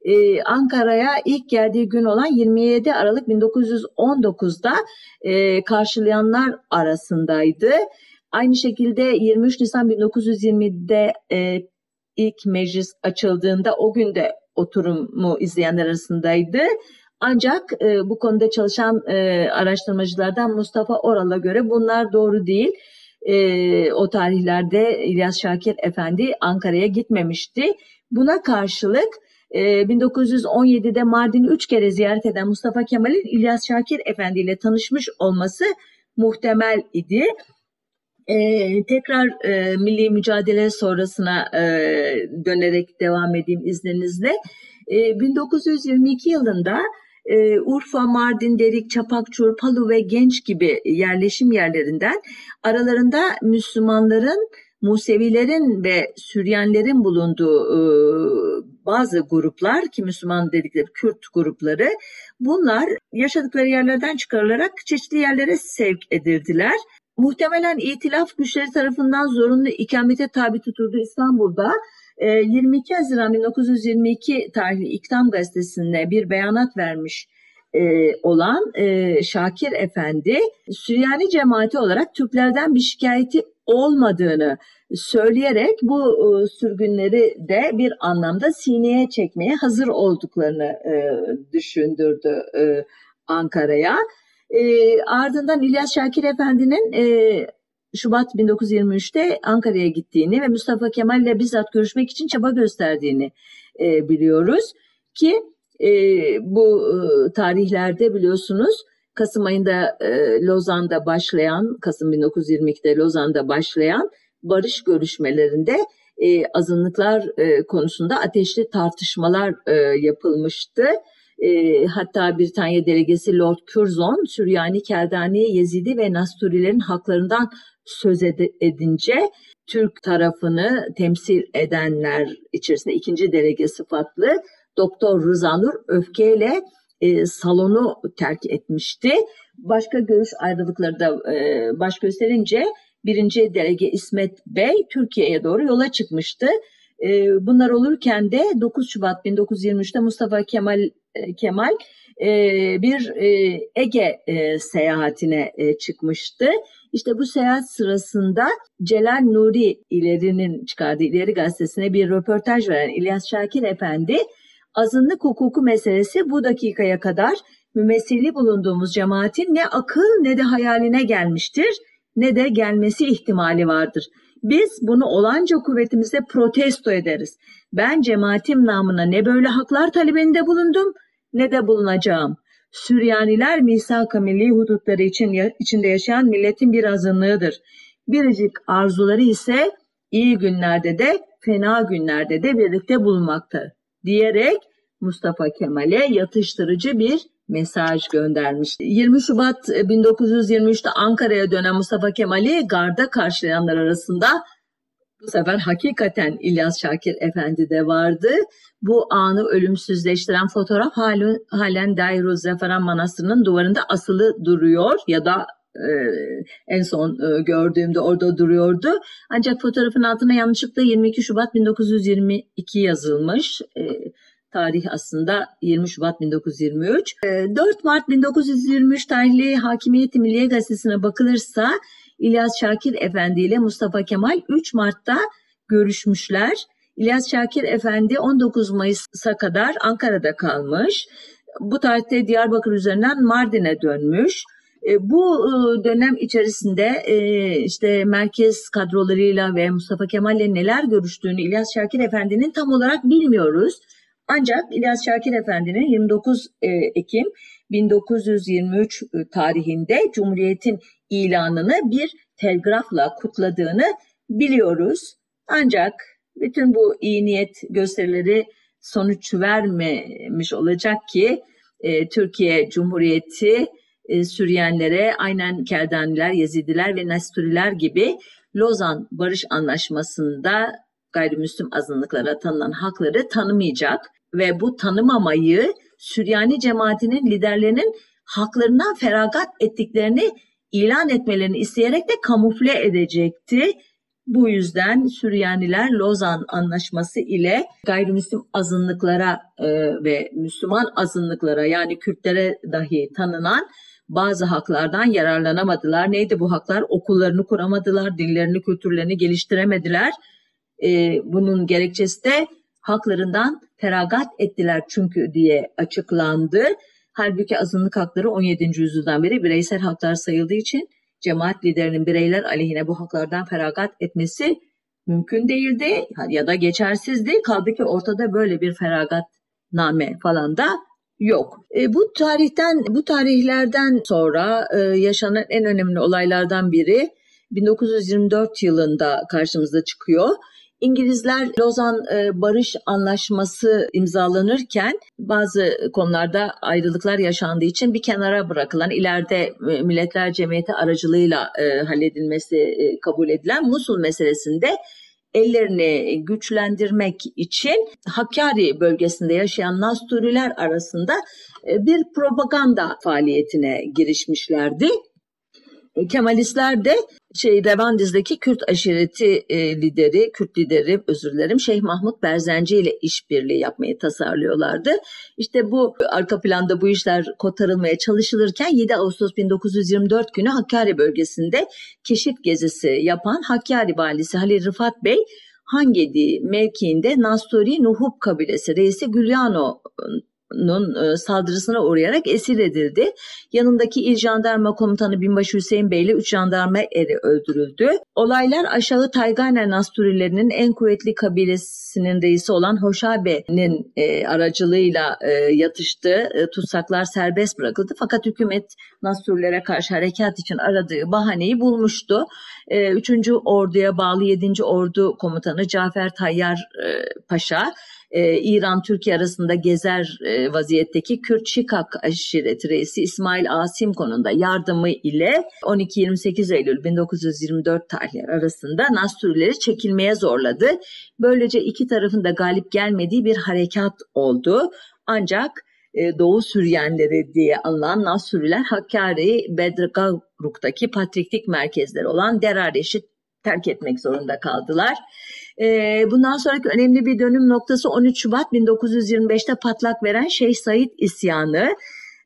ee, Ankara'ya ilk geldiği gün olan 27 Aralık 1919'da e, karşılayanlar arasındaydı. Aynı şekilde 23 Nisan 1920'de e, ilk meclis açıldığında o gün de oturumu izleyenler arasındaydı. Ancak e, bu konuda çalışan e, araştırmacılardan Mustafa Oral'a göre bunlar doğru değil. E, o tarihlerde İlyas Şakir Efendi Ankara'ya gitmemişti. Buna karşılık 1917'de ee, Mardin'i üç kere ziyaret eden Mustafa Kemal'in İlyas Şakir Efendi ile tanışmış olması muhtemel idi. Ee, tekrar e, milli mücadele sonrasına e, dönerek devam edeyim izninizle. E, ee, 1922 yılında e, Urfa, Mardin, Derik, Çapakçur, Palu ve Genç gibi yerleşim yerlerinden aralarında Müslümanların Musevilerin ve Süryenlerin bulunduğu e, bazı gruplar ki Müslüman dedikleri Kürt grupları bunlar yaşadıkları yerlerden çıkarılarak çeşitli yerlere sevk edildiler. Muhtemelen itilaf güçleri tarafından zorunlu ikamete tabi tutulduğu İstanbul'da 22 e, Haziran 1922 tarihli İktam gazetesinde bir beyanat vermiş e, olan e, Şakir Efendi Süryani cemaati olarak Türklerden bir şikayeti olmadığını söyleyerek bu e, sürgünleri de bir anlamda sineye çekmeye hazır olduklarını düşündürdü Ankara'ya. E, ardından İlyas Şakir Efendi'nin e, Şubat 1923'te Ankara'ya gittiğini ve Mustafa Kemal ile bizzat görüşmek için çaba gösterdiğini e, biliyoruz ki e, bu e, tarihlerde biliyorsunuz Kasım ayında e, Lozan'da başlayan, Kasım 1922'de Lozan'da başlayan barış görüşmelerinde e, azınlıklar e, konusunda ateşli tartışmalar e, yapılmıştı. E, hatta Britanya delegesi Lord Curzon, Süryani, Keldani, Yezidi ve Nasturilerin haklarından söz edince Türk tarafını temsil edenler içerisinde ikinci delege sıfatlı Doktor Rıza Nur öfkeyle e, salonu terk etmişti. Başka görüş ayrılıkları da e, baş gösterince birinci delege İsmet Bey Türkiye'ye doğru yola çıkmıştı. E, bunlar olurken de 9 Şubat 1923'te Mustafa Kemal e, Kemal e, bir e, Ege seyahatine çıkmıştı. İşte bu seyahat sırasında Celal Nuri İleri'nin çıkardığı İleri Gazetesi'ne bir röportaj veren İlyas Şakir Efendi azınlık hukuku meselesi bu dakikaya kadar mümessili bulunduğumuz cemaatin ne akıl ne de hayaline gelmiştir ne de gelmesi ihtimali vardır. Biz bunu olanca kuvvetimizle protesto ederiz. Ben cemaatim namına ne böyle haklar talebinde bulundum ne de bulunacağım. Süryaniler misak-ı milli hudutları için içinde yaşayan milletin bir azınlığıdır. Biricik arzuları ise iyi günlerde de fena günlerde de birlikte bulunmaktadır diyerek Mustafa Kemal'e yatıştırıcı bir mesaj göndermişti. 20 Şubat 1923'te Ankara'ya dönen Mustafa Kemal'i garda karşılayanlar arasında bu sefer hakikaten İlyas Şakir Efendi de vardı. Bu anı ölümsüzleştiren fotoğraf halen, halen Dairuz Zeferan Manastırı'nın duvarında asılı duruyor ya da e, en son e, gördüğümde orada duruyordu. Ancak fotoğrafın altına yanlışlıkla 22 Şubat 1922 yazılmış. E, tarih aslında 20 Şubat 1923. 4 Mart 1923 tarihli Hakimiyeti Milliye Gazetesi'ne bakılırsa İlyas Şakir Efendi ile Mustafa Kemal 3 Mart'ta görüşmüşler. İlyas Şakir Efendi 19 Mayıs'a kadar Ankara'da kalmış. Bu tarihte Diyarbakır üzerinden Mardin'e dönmüş. E, bu e, dönem içerisinde e, işte merkez kadrolarıyla ve Mustafa Kemal'le neler görüştüğünü İlyas Şakir Efendi'nin tam olarak bilmiyoruz. Ancak İlyas Şakir Efendi'nin 29 Ekim 1923 tarihinde Cumhuriyet'in ilanını bir telgrafla kutladığını biliyoruz. Ancak bütün bu iyi niyet gösterileri sonuç vermemiş olacak ki Türkiye Cumhuriyeti e, Süryenlere aynen Keldaniler, Yezidiler ve Nesturiler gibi Lozan Barış Anlaşması'nda gayrimüslim azınlıklara tanınan hakları tanımayacak ve bu tanımamayı Süryani cemaatinin liderlerinin haklarından feragat ettiklerini ilan etmelerini isteyerek de kamufle edecekti. Bu yüzden Süryaniler Lozan Anlaşması ile gayrimüslim azınlıklara e, ve Müslüman azınlıklara yani Kürtlere dahi tanınan bazı haklardan yararlanamadılar. Neydi bu haklar? Okullarını kuramadılar, dillerini, kültürlerini geliştiremediler. Ee, bunun gerekçesi de haklarından feragat ettiler çünkü diye açıklandı. Halbuki azınlık hakları 17. yüzyıldan beri bireysel haklar sayıldığı için cemaat liderinin bireyler aleyhine bu haklardan feragat etmesi mümkün değildi ya da geçersizdi. Kaldı ki ortada böyle bir feragat name falan da yok. E, bu tarihten bu tarihlerden sonra e, yaşanan en önemli olaylardan biri 1924 yılında karşımıza çıkıyor. İngilizler Lozan e, Barış Anlaşması imzalanırken bazı konularda ayrılıklar yaşandığı için bir kenara bırakılan ileride e, Milletler Cemiyeti aracılığıyla e, halledilmesi kabul edilen Musul meselesinde ellerini güçlendirmek için Hakkari bölgesinde yaşayan Nasturiler arasında bir propaganda faaliyetine girişmişlerdi. Kemalistler de şey Revandiz'deki Kürt aşireti e, lideri, Kürt lideri özür dilerim Şeyh Mahmut Berzenci ile işbirliği yapmayı tasarlıyorlardı. İşte bu arka planda bu işler kotarılmaya çalışılırken 7 Ağustos 1924 günü Hakkari bölgesinde keşif gezisi yapan Hakkari valisi Halil Rıfat Bey Hangedi mevkiinde Nasturi Nuhub kabilesi reisi Gülyano nun e, saldırısına uğrayarak esir edildi. Yanındaki il jandarma komutanı Binbaşı Hüseyin Bey ile 3 jandarma eri öldürüldü. Olaylar aşağı Taygane Nasturilerinin en kuvvetli kabilesinin reisi olan Hoşabe'nin e, aracılığıyla e, yatıştı. Tutsaklar serbest bırakıldı. Fakat hükümet Nasturilere karşı harekat için aradığı bahaneyi bulmuştu. E, 3. Ordu'ya bağlı 7. Ordu komutanı Cafer Tayyar Paşa e, İran-Türkiye arasında gezer e, vaziyetteki Kürt Şikak aşireti reisi İsmail Asim konunda yardımı ile 12-28 Eylül 1924 tarihleri arasında Nasturileri çekilmeye zorladı. Böylece iki tarafın da galip gelmediği bir harekat oldu. Ancak e, Doğu Süryenleri diye anılan Nasturiler Hakkari Bedrgaruk'taki patriklik merkezleri olan Derareş'i terk etmek zorunda kaldılar. Bundan sonraki önemli bir dönüm noktası 13 Şubat 1925'te patlak veren Şeyh Said isyanı.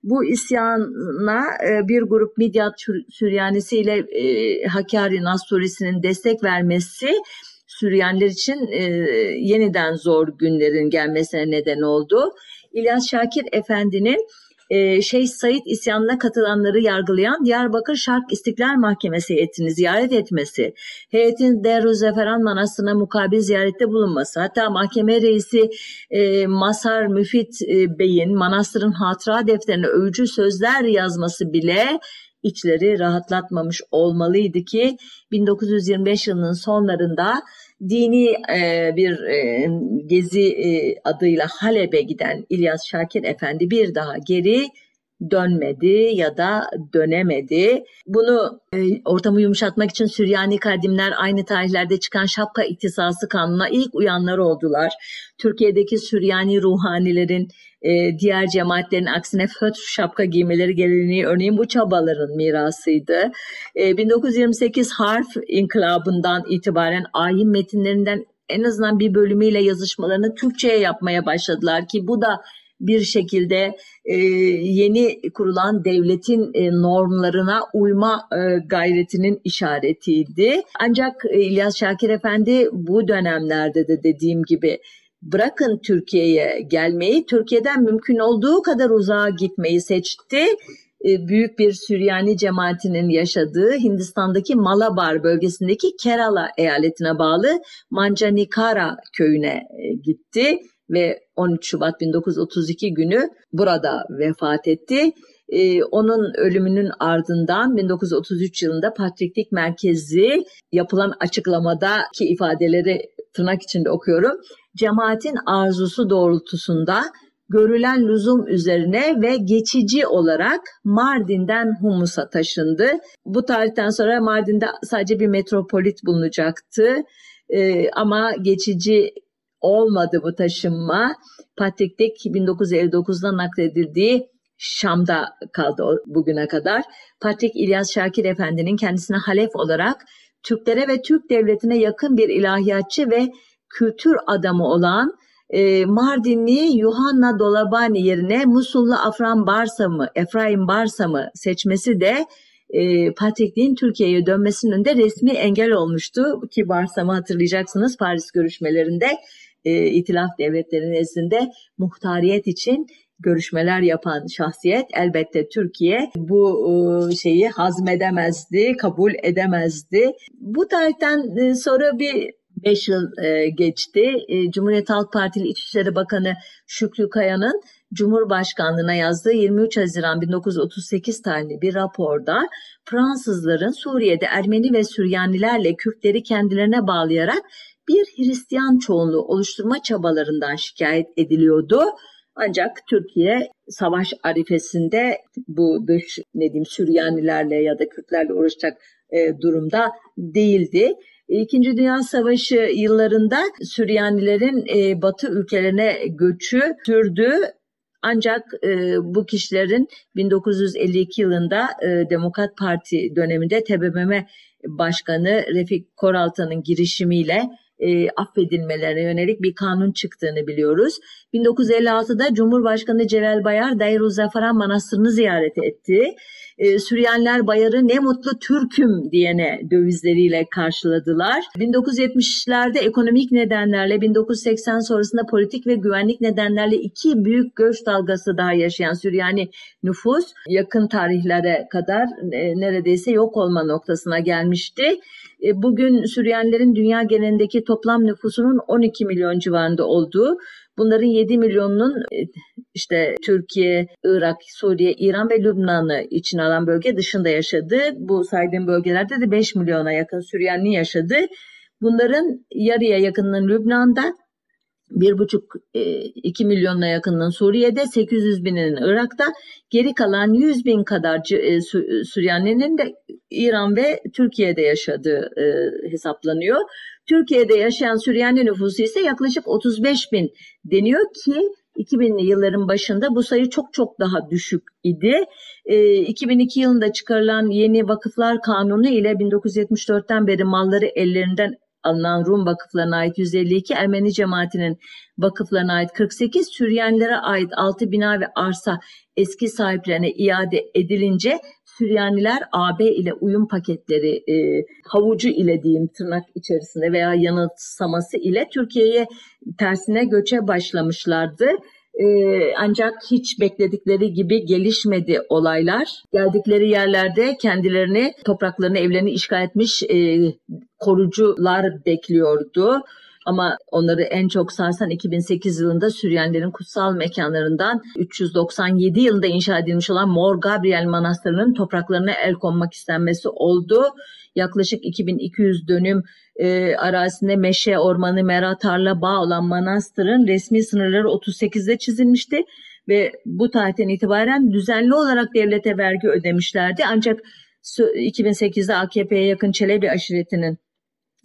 Bu isyana bir grup Midyat Süryanisi ile e, Hakkari Nasturisi'nin destek vermesi Süryaniler için yeniden zor günlerin gelmesine neden oldu. İlyas Şakir Efendi'nin e, Şeyh Said isyanına katılanları yargılayan Diyarbakır Şark İstiklal Mahkemesi heyetini ziyaret etmesi, heyetin Derüzeferan Manastırı'na mukabil ziyarette bulunması, hatta mahkeme reisi e, Masar Müfit e, Bey'in manastırın hatıra defterine övücü sözler yazması bile içleri rahatlatmamış olmalıydı ki 1925 yılının sonlarında dini e, bir e, gezi e, adıyla Halep'e giden İlyas Şakir Efendi bir daha geri dönmedi ya da dönemedi. Bunu e, ortamı yumuşatmak için Süryani kadimler aynı tarihlerde çıkan şapka iktisası kanuna ilk uyanlar oldular. Türkiye'deki Süryani ruhanilerin e, diğer cemaatlerin aksine fötr şapka giymeleri geleneği örneğin bu çabaların mirasıydı. E, 1928 harf inkılabından itibaren ayin metinlerinden en azından bir bölümüyle yazışmalarını Türkçe'ye yapmaya başladılar ki bu da bir şekilde e, yeni kurulan devletin e, normlarına uyma e, gayretinin işaretiydi. Ancak e, İlyas Şakir Efendi bu dönemlerde de dediğim gibi bırakın Türkiye'ye gelmeyi, Türkiye'den mümkün olduğu kadar uzağa gitmeyi seçti. E, büyük bir Süryani cemaatinin yaşadığı Hindistan'daki Malabar bölgesindeki Kerala eyaletine bağlı Manjanikara köyüne e, gitti ve 13 Şubat 1932 günü burada vefat etti. Ee, onun ölümünün ardından 1933 yılında Patriklik Merkezi yapılan açıklamadaki ifadeleri tırnak içinde okuyorum. Cemaatin arzusu doğrultusunda görülen lüzum üzerine ve geçici olarak Mardin'den Humus'a taşındı. Bu tarihten sonra Mardin'de sadece bir metropolit bulunacaktı. Ee, ama geçici olmadı bu taşınma. Patrik'te 1959'da nakledildiği Şam'da kaldı bugüne kadar. Patrik İlyas Şakir Efendi'nin kendisine halef olarak Türklere ve Türk devletine yakın bir ilahiyatçı ve kültür adamı olan e, Mardinli Yuhanna Dolabani yerine Musullu Afran Barsam'ı, Efraim Barsam'ı seçmesi de e, Patrikliğin Türkiye'ye dönmesinin önünde resmi engel olmuştu. Ki Barsam'ı hatırlayacaksınız Paris görüşmelerinde e, itilaf devletleri nezdinde muhtariyet için görüşmeler yapan şahsiyet elbette Türkiye bu e, şeyi hazmedemezdi, kabul edemezdi. Bu tarihten e, sonra bir 5 yıl e, geçti. Cumhuriyet Halk Partili İçişleri Bakanı Şükrü Kaya'nın Cumhurbaşkanlığına yazdığı 23 Haziran 1938 tarihli bir raporda Fransızların Suriye'de Ermeni ve Süryanilerle Kürtleri kendilerine bağlayarak bir Hristiyan çoğunluğu oluşturma çabalarından şikayet ediliyordu. Ancak Türkiye savaş arifesinde bu dış ne diyeyim Süryanilerle ya da Kürtlerle uğraşacak e, durumda değildi. İkinci Dünya Savaşı yıllarında Süryanilerin e, Batı ülkelerine göçü sürdü. Ancak e, bu kişilerin 1952 yılında e, Demokrat Parti döneminde TBMM Başkanı Refik Koraltan'ın girişimiyle e, affedilmelerine yönelik bir kanun çıktığını biliyoruz. 1956'da Cumhurbaşkanı Celal Bayar Dairuz-Zafaran Manastırı'nı ziyaret etti. E, Süryaniler Bayar'ı ne mutlu Türk'üm diyene dövizleriyle karşıladılar. 1970'lerde ekonomik nedenlerle 1980 sonrasında politik ve güvenlik nedenlerle iki büyük göç dalgası daha yaşayan Süryani nüfus yakın tarihlere kadar e, neredeyse yok olma noktasına gelmişti. E, bugün Süryanilerin dünya genelindeki toplam nüfusunun 12 milyon civarında olduğu, bunların 7 milyonunun e, işte Türkiye, Irak, Suriye, İran ve Lübnan'ı içine alan bölge dışında yaşadı. Bu saydığım bölgelerde de 5 milyona yakın Süryani yaşadı. Bunların yarıya yakınının Lübnan'da, bir buçuk e, iki milyonuna yakınının Suriye'de, 800 bininin Irak'ta, geri kalan 100 bin kadar e, Süryani'nin de İran ve Türkiye'de yaşadığı hesaplanıyor. Türkiye'de yaşayan Süryani nüfusu ise yaklaşık 35 bin deniyor ki 2000'li yılların başında bu sayı çok çok daha düşük idi. E, 2002 yılında çıkarılan yeni vakıflar kanunu ile 1974'ten beri malları ellerinden alınan Rum vakıflarına ait 152, Ermeni cemaatinin vakıflarına ait 48, Süryanilere ait 6 bina ve arsa eski sahiplerine iade edilince Süryaniler AB ile uyum paketleri e, havucu ile diyeyim tırnak içerisinde veya yanılsaması ile Türkiye'ye tersine göçe başlamışlardı. Ee, ancak hiç bekledikleri gibi gelişmedi olaylar. Geldikleri yerlerde kendilerini, topraklarını, evlerini işgal etmiş e, korucular bekliyordu. Ama onları en çok sarsan 2008 yılında Süryanilerin kutsal mekanlarından 397 yılında inşa edilmiş olan Mor Gabriel Manastırı'nın topraklarına el konmak istenmesi oldu. Yaklaşık 2200 dönüm e, arazisinde meşe, ormanı, mera, tarla, bağ olan manastırın resmi sınırları 38'de çizilmişti ve bu tarihten itibaren düzenli olarak devlete vergi ödemişlerdi. Ancak 2008'de AKP'ye yakın Çelebi aşiretinin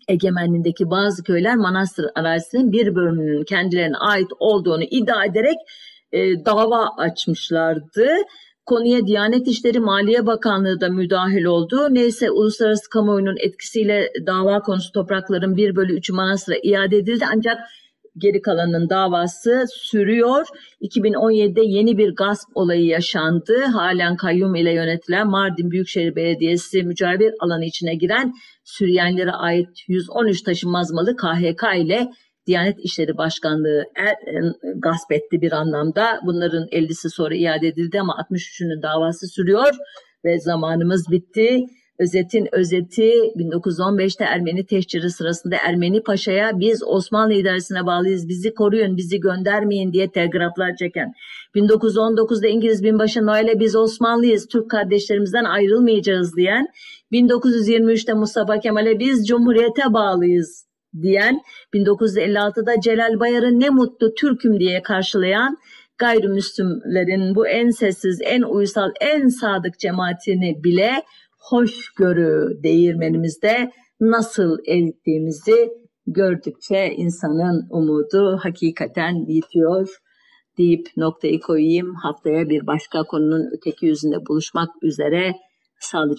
egemenliğindeki bazı köyler manastır arazisinin bir bölümünün kendilerine ait olduğunu iddia ederek e, dava açmışlardı. Konuya Diyanet İşleri Maliye Bakanlığı da müdahil oldu. Neyse uluslararası kamuoyunun etkisiyle dava konusu toprakların 1 bölü 3'ü manastıra iade edildi. Ancak geri kalanın davası sürüyor. 2017'de yeni bir gasp olayı yaşandı. Halen kayyum ile yönetilen Mardin Büyükşehir Belediyesi mücavir alanı içine giren Süryanilere ait 113 taşınmaz malı KHK ile Diyanet İşleri Başkanlığı er, e, gasp etti bir anlamda. Bunların 50'si sonra iade edildi ama 63'ünün davası sürüyor ve zamanımız bitti. Özetin özeti 1915'te Ermeni tehciri sırasında Ermeni Paşa'ya biz Osmanlı idaresine bağlıyız bizi koruyun bizi göndermeyin diye telgraflar çeken. 1919'da İngiliz binbaşı Noel'e biz Osmanlıyız Türk kardeşlerimizden ayrılmayacağız diyen 1923'te Mustafa Kemal'e biz Cumhuriyete bağlıyız diyen 1956'da Celal Bayar'ı ne mutlu Türk'üm diye karşılayan gayrimüslimlerin bu en sessiz, en uysal, en sadık cemaatini bile hoşgörü değirmenimizde nasıl erittiğimizi gördükçe insanın umudu hakikaten yitiyor deyip noktayı koyayım. Haftaya bir başka konunun öteki yüzünde buluşmak üzere sağlıcakla.